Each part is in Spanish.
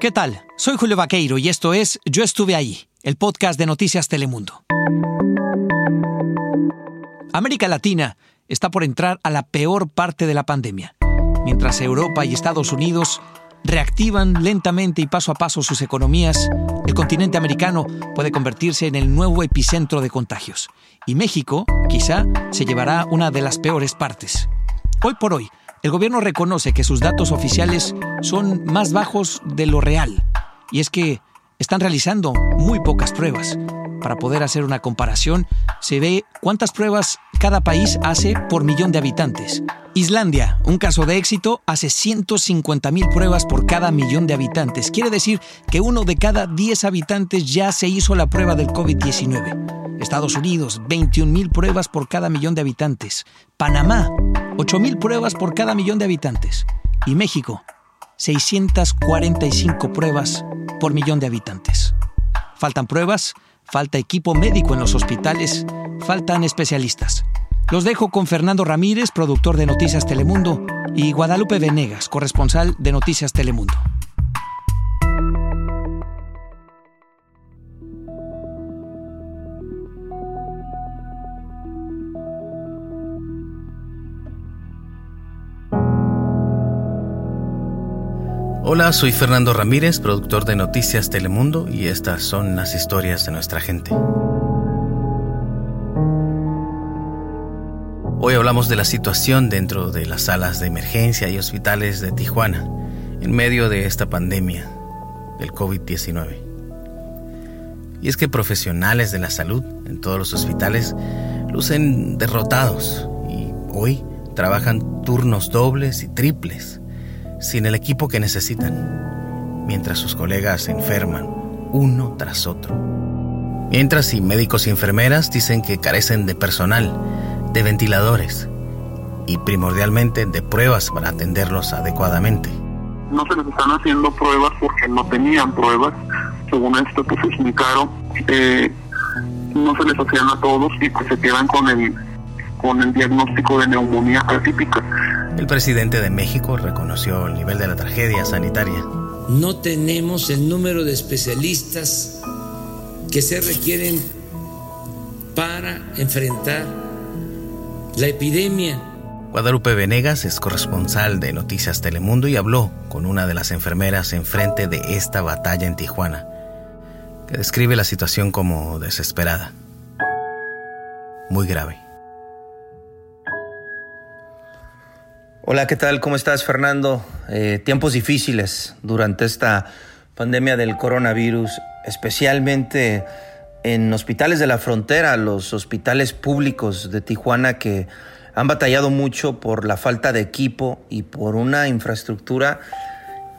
¿Qué tal? Soy Julio Vaqueiro y esto es Yo estuve ahí, el podcast de Noticias Telemundo. América Latina está por entrar a la peor parte de la pandemia, mientras Europa y Estados Unidos reactivan lentamente y paso a paso sus economías, el continente americano puede convertirse en el nuevo epicentro de contagios. Y México, quizá, se llevará una de las peores partes. Hoy por hoy, el gobierno reconoce que sus datos oficiales son más bajos de lo real. Y es que están realizando muy pocas pruebas. Para poder hacer una comparación, se ve cuántas pruebas cada país hace por millón de habitantes. Islandia, un caso de éxito, hace 150.000 pruebas por cada millón de habitantes. Quiere decir que uno de cada 10 habitantes ya se hizo la prueba del COVID-19. Estados Unidos, 21.000 pruebas por cada millón de habitantes. Panamá, 8.000 pruebas por cada millón de habitantes. Y México, 645 pruebas por millón de habitantes. Faltan pruebas, falta equipo médico en los hospitales, faltan especialistas. Los dejo con Fernando Ramírez, productor de Noticias Telemundo, y Guadalupe Venegas, corresponsal de Noticias Telemundo. Hola, soy Fernando Ramírez, productor de Noticias Telemundo, y estas son las historias de nuestra gente. Hoy hablamos de la situación dentro de las salas de emergencia y hospitales de Tijuana en medio de esta pandemia del COVID-19. Y es que profesionales de la salud en todos los hospitales lucen derrotados y hoy trabajan turnos dobles y triples sin el equipo que necesitan, mientras sus colegas se enferman uno tras otro. Mientras y médicos y enfermeras dicen que carecen de personal de ventiladores y primordialmente de pruebas para atenderlos adecuadamente. No se les están haciendo pruebas porque no tenían pruebas, según esto que se explicaron, eh, no se les hacían a todos y pues se quedan con el, con el diagnóstico de neumonía atípica. El presidente de México reconoció el nivel de la tragedia sanitaria. No tenemos el número de especialistas que se requieren para enfrentar la epidemia. Guadalupe Venegas es corresponsal de Noticias Telemundo y habló con una de las enfermeras enfrente de esta batalla en Tijuana, que describe la situación como desesperada, muy grave. Hola, ¿qué tal? ¿Cómo estás, Fernando? Eh, tiempos difíciles durante esta pandemia del coronavirus, especialmente en hospitales de la frontera, los hospitales públicos de Tijuana que han batallado mucho por la falta de equipo y por una infraestructura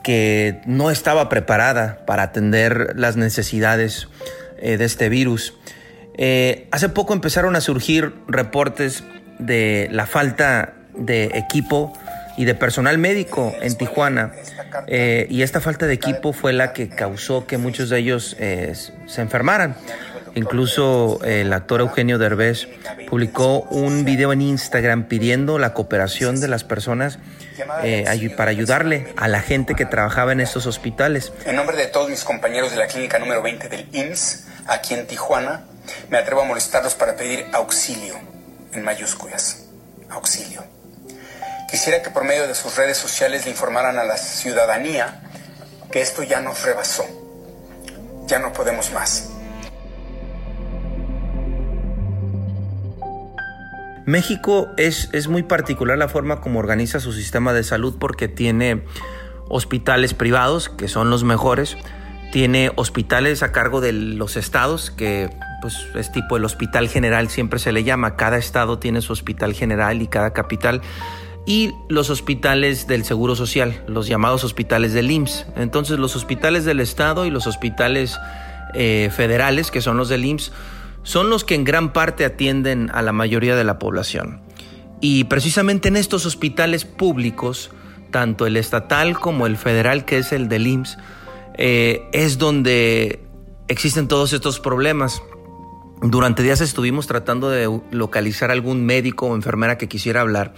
que no estaba preparada para atender las necesidades eh, de este virus. Eh, hace poco empezaron a surgir reportes de la falta de equipo y de personal médico en Tijuana. Eh, y esta falta de equipo fue la que causó que muchos de ellos se enfermaran. Incluso el actor Eugenio Derbez publicó un video en Instagram pidiendo la cooperación de las personas eh, para ayudarle a la gente que trabajaba en estos hospitales. En nombre de todos mis compañeros de la clínica número 20 del IMSS, aquí en Tijuana, me atrevo a molestarlos para pedir auxilio, en mayúsculas, auxilio. Quisiera que por medio de sus redes sociales le informaran a la ciudadanía que esto ya nos rebasó. Ya no podemos más. México es, es muy particular la forma como organiza su sistema de salud porque tiene hospitales privados, que son los mejores, tiene hospitales a cargo de los estados, que pues es tipo el hospital general, siempre se le llama, cada estado tiene su hospital general y cada capital, y los hospitales del Seguro Social, los llamados hospitales del IMSS. Entonces los hospitales del estado y los hospitales eh, federales, que son los del IMSS, son los que en gran parte atienden a la mayoría de la población. Y precisamente en estos hospitales públicos, tanto el estatal como el federal, que es el del IMSS, eh, es donde existen todos estos problemas. Durante días estuvimos tratando de localizar algún médico o enfermera que quisiera hablar.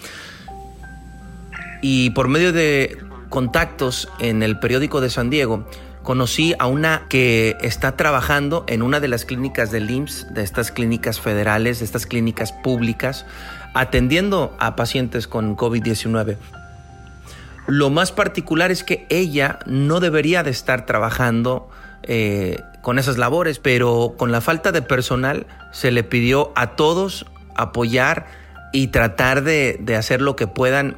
Y por medio de contactos en el periódico de San Diego, conocí a una que está trabajando en una de las clínicas del IMSS, de estas clínicas federales, de estas clínicas públicas, atendiendo a pacientes con COVID-19. Lo más particular es que ella no debería de estar trabajando eh, con esas labores, pero con la falta de personal se le pidió a todos apoyar y tratar de, de hacer lo que puedan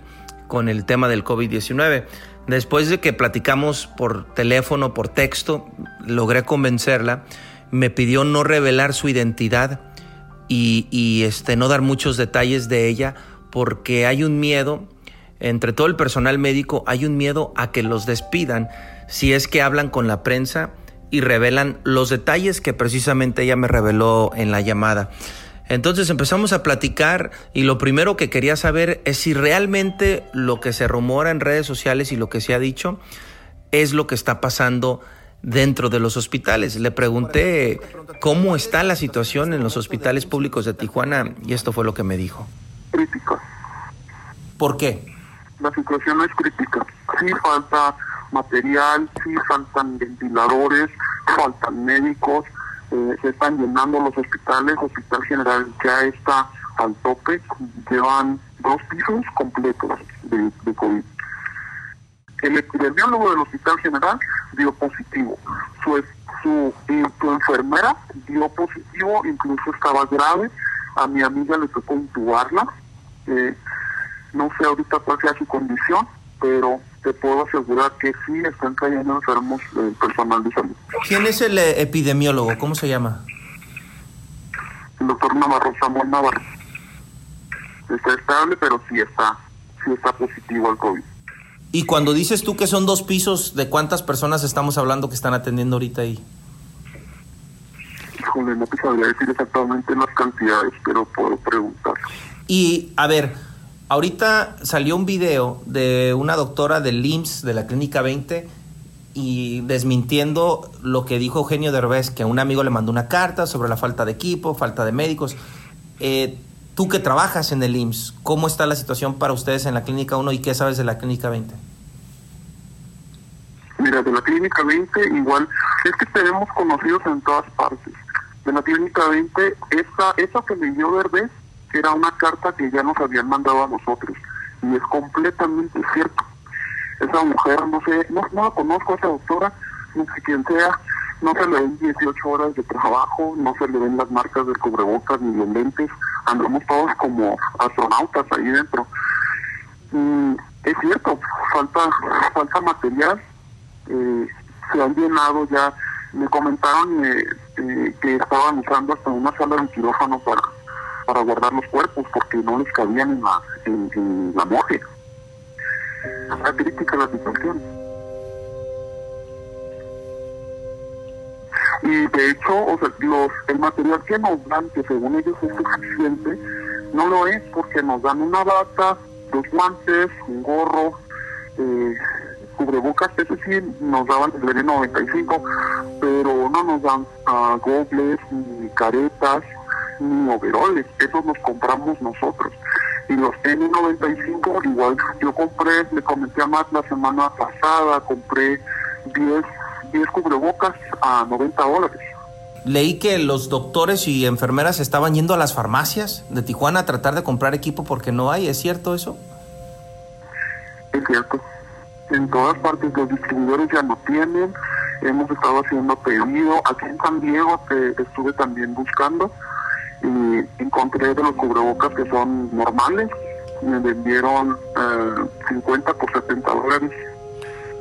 con el tema del COVID-19. Después de que platicamos por teléfono, por texto, logré convencerla. Me pidió no revelar su identidad y, este, no dar muchos detalles de ella porque hay un miedo, entre todo el personal médico, hay un miedo a que los despidan si es que hablan con la prensa y revelan los detalles que precisamente ella me reveló en la llamada. Entonces empezamos a platicar y lo primero que quería saber es si realmente lo que se rumora en redes sociales y lo que se ha dicho es lo que está pasando dentro de los hospitales. Le pregunté cómo está la situación en los hospitales públicos de Tijuana y esto fue lo que me dijo. Crítica. ¿Por qué? La situación es crítica. Sí falta material, sí faltan ventiladores, faltan médicos, eh, se están llenando los hospitales, Hospital General ya está al tope, llevan dos pisos completos de, COVID. El epidemiólogo del Hospital General dio positivo. Su, su, enfermera dio positivo, incluso estaba grave. A mi amiga le tocó intubarla. Eh, no sé ahorita cuál sea su condición, pero te puedo asegurar que sí están cayendo enfermos el personal de salud. ¿Quién es el eh, epidemiólogo? ¿Cómo se llama? El doctor Navarro, Samuel Navarro. Está estable, pero sí está, sí está positivo al COVID. Y cuando dices tú que son dos pisos, ¿de cuántas personas estamos hablando que están atendiendo ahorita ahí? Híjole, no te sabría decir exactamente las cantidades, pero puedo preguntar. Y, a ver, ahorita salió un video de una doctora del IMSS, de la Clínica 20, y desmintiendo lo que dijo Eugenio Derbez, que un amigo le mandó una carta sobre la falta de equipo, falta de médicos. Eh, Tú que trabajas en el IMSS, ¿cómo está la situación para ustedes en la Clínica 1 y qué sabes de la Clínica 20? Mira, de la Clínica 20 igual, es que tenemos conocidos en todas partes. De la Clínica 20, esa, esa que me dio Era una carta que ya nos habían mandado a nosotros. Y es completamente cierto. Esa mujer, no sé, no, no la conozco a esa doctora, no sé quién sea, no se le ven 18 horas de trabajo, no se le ven las marcas del cubrebocas ni los lentes, andamos todos como astronautas ahí dentro. Mm, es cierto, falta, falta material, eh, se han llenado ya, me comentaron eh, eh, que estaban usando hasta una sala de quirófano para, para guardar los cuerpos porque no les cabían en la, en, la morgue. Está crítica la situación. y de hecho o sea, los, el material que nos dan que según ellos es suficiente no lo es porque nos dan una bata dos guantes un gorro eh, cubrebocas eso sí nos daban el N95 pero no nos dan uh, gogles ni caretas ni overoles esos los compramos nosotros y los N95 igual yo compré le comenté a Matt la semana pasada compré 10 10 cubrebocas a 90 dólares. Leí que los doctores y enfermeras estaban yendo a las farmacias de Tijuana a tratar de comprar equipo porque no hay, ¿es cierto eso? Es cierto. En todas partes los distribuidores ya no tienen. Hemos estado haciendo pedido. Aquí en San Diego estuve también buscando y encontré de los cubrebocas que son normales. Me vendieron 50 eh, por 70 dólares.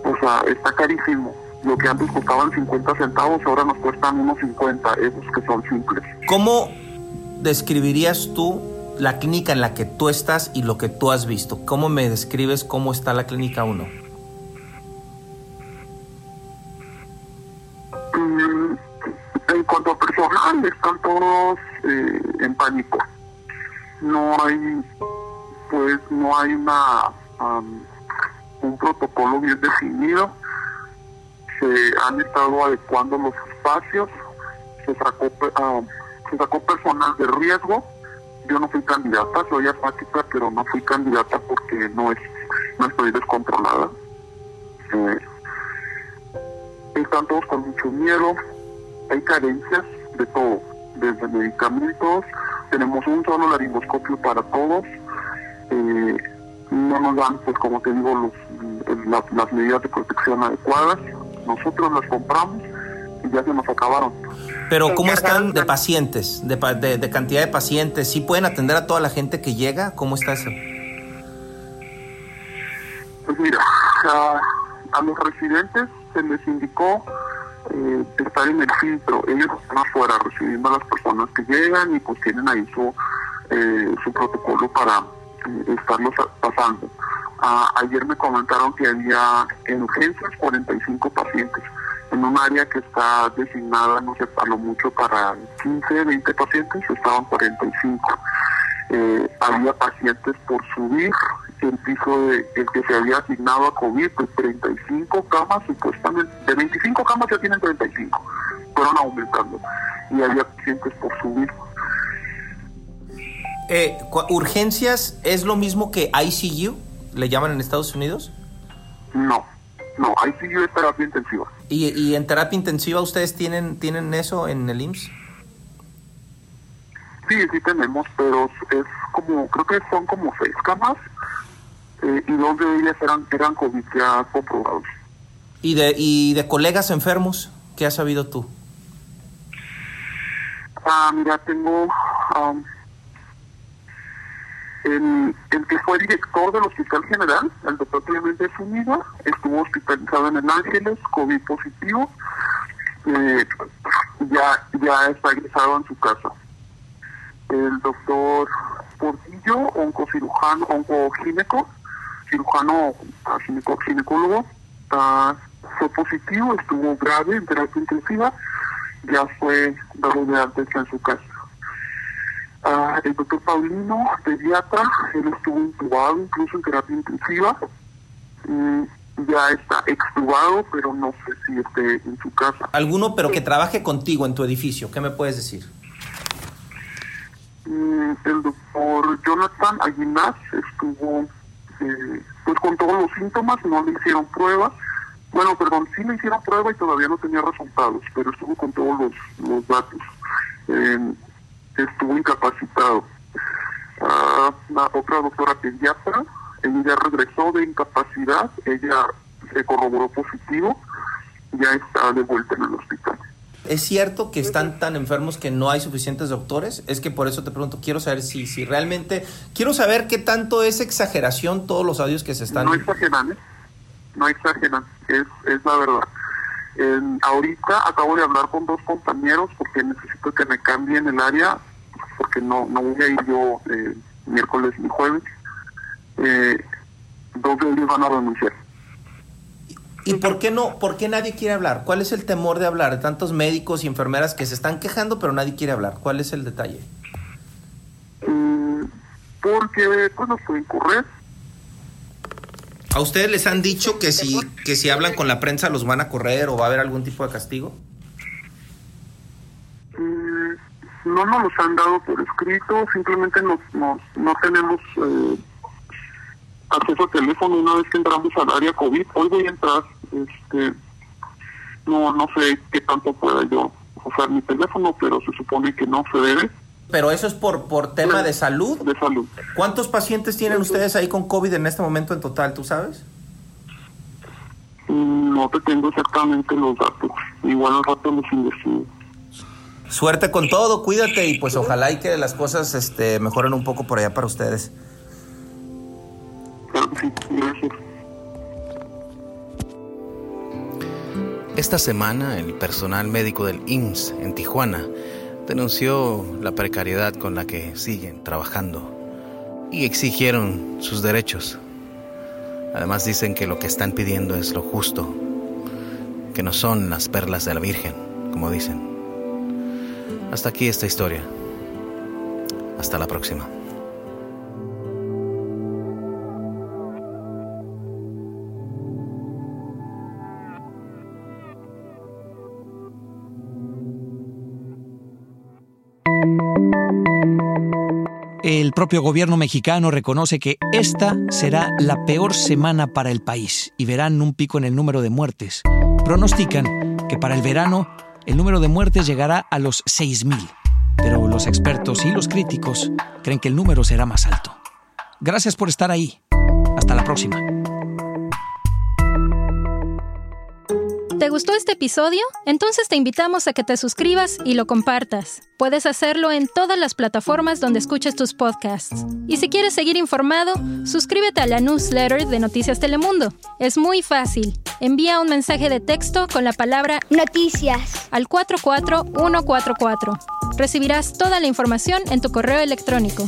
O sea, está carísimo lo que antes costaban 50 centavos, ahora nos cuestan unos 50, esos que son simples. ¿Cómo describirías tú la clínica en la que tú estás y lo que tú has visto? ¿Cómo me describes cómo está la clínica 1? Todos eh, en pánico. No hay, pues, no hay una un protocolo bien definido se han estado adecuando los espacios, se sacó, uh, se sacó personal de riesgo. Yo no fui candidata, soy apática, pero no fui candidata porque no es no estoy descontrolada. están todos con mucho miedo, hay carencias de todo, desde medicamentos, tenemos un solo laringoscopio para todos, eh, no nos dan, pues como te digo, los, las, las medidas de protección adecuadas, nosotros las compramos y ya se nos acabaron. Pero ¿cómo están de pacientes, de, de, de cantidad de pacientes? ¿Sí pueden atender a toda la gente que llega? ¿Cómo está eso? Pues mira, a, a los residentes se les indicó eh, estar en el filtro. Ellos están afuera recibiendo a las personas que llegan y pues tienen ahí su, eh, su protocolo para eh, estarlos pasando. Ah, ayer me comentaron que había en urgencias 45 pacientes en un área que está designada, no sé, a lo mucho para 15, 20 pacientes, estaban 45. Eh, había pacientes por subir el piso de, el que se había asignado a COVID, pues 35 camas, supuestamente, de 25 camas ya tienen 35, fueron aumentando, y había pacientes por subir. Eh, ¿Urgencias es lo mismo que ICU? ¿Le llaman en Estados Unidos? No, no, yo es terapia intensiva. ¿Y, y en terapia intensiva ustedes tienen, tienen eso en el IMSS? Sí, sí tenemos, pero es como, creo que son como seis camas, eh, y dos de ellas eran, eran COVID ya comprobados. ¿Y de, ¿Y de colegas enfermos? ¿Qué has sabido tú? Ah, mira, tengo am, el, el que fue director del Hospital General, el doctor Clemente Zúñiga, estuvo hospitalizado en el Ángeles, COVID positivo, eh, ya, ya está egresado en su casa. El doctor Portillo, oncocirujano, oncogineco, cirujano ginecólogo, ah, fue positivo, estuvo grave en terapia intensiva, ya fue dado de alta en su casa. Ah, el doctor Paulino, pediatra, él estuvo intubado incluso en terapia intensiva, Mm, ya está extubado, pero no sé si esté en su casa. ¿Alguno pero que trabaje contigo en tu edificio? ¿Qué me puedes decir? Mm, el doctor Jonathan Aguinaz estuvo eh, pues con todos los síntomas, no le hicieron prueba. Bueno, perdón, sí le hicieron prueba y todavía no tenía resultados, pero estuvo con todos los, datos. Estuvo incapacitado. Ah, la otra doctora pediatra, ella regresó de incapacidad, ella se corroboró positivo, ya está de vuelta en el hospital. ¿Es cierto que están tan enfermos que no hay suficientes doctores? Es que por eso te pregunto, quiero saber si, si realmente, quiero saber qué tanto es exageración todos los audios que se están... No exageran, ¿eh? No exageran, es, es la verdad. En- ahorita acabo de hablar con dos compañeros porque necesito que me cambien el área, porque no, no voy a ir yo eh, miércoles ni jueves. Eh, dos de ellos van a renunciar. ¿Y por qué no? ¿Por qué nadie quiere hablar? ¿Cuál es el temor de hablar? De tantos médicos y enfermeras que se están quejando, pero nadie quiere hablar. ¿Cuál es el detalle? Mm, porque nos pueden correr. ¿A ustedes les han dicho que si, que si hablan con la prensa los van a correr o va a haber algún tipo de castigo? Mm, no nos los han dado por escrito, simplemente nos, nos, no tenemos eh, acceso al teléfono una vez que entramos al área COVID. Hoy voy a entrar, este, no, no sé qué tanto pueda yo usar mi teléfono, pero se supone que no se debe Pero eso es por, por tema de salud. de salud. ¿Cuántos pacientes tienen ustedes ahí con COVID en este momento en total, tú sabes? Mm, No te tengo exactamente los datos, igual al rato los investigo. Suerte con todo, cuídate y pues ojalá y que las cosas este, mejoren un poco por allá para ustedes. Esta semana, el personal médico del IMSS en Tijuana denunció la precariedad con la que siguen trabajando y exigieron sus derechos. Además dicen que lo que están pidiendo es lo justo, que no son las perlas de la Virgen, como dicen. Hasta aquí esta historia. Hasta la próxima. El propio gobierno mexicano reconoce que esta será la peor semana para el país y verán un pico en el número de muertes. Pronostican que para el verano el número de muertes llegará a los 6.000, pero los expertos y los críticos creen que el número será más alto. Gracias por estar ahí. Hasta la próxima. ¿Te gustó este episodio? Entonces te invitamos a que te suscribas y lo compartas. Puedes hacerlo en todas las plataformas donde escuches tus podcasts. Y si quieres seguir informado, suscríbete a la newsletter de Noticias Telemundo. Es muy fácil. Envía un mensaje de texto con la palabra Noticias al 44144. Recibirás toda la información en tu correo electrónico.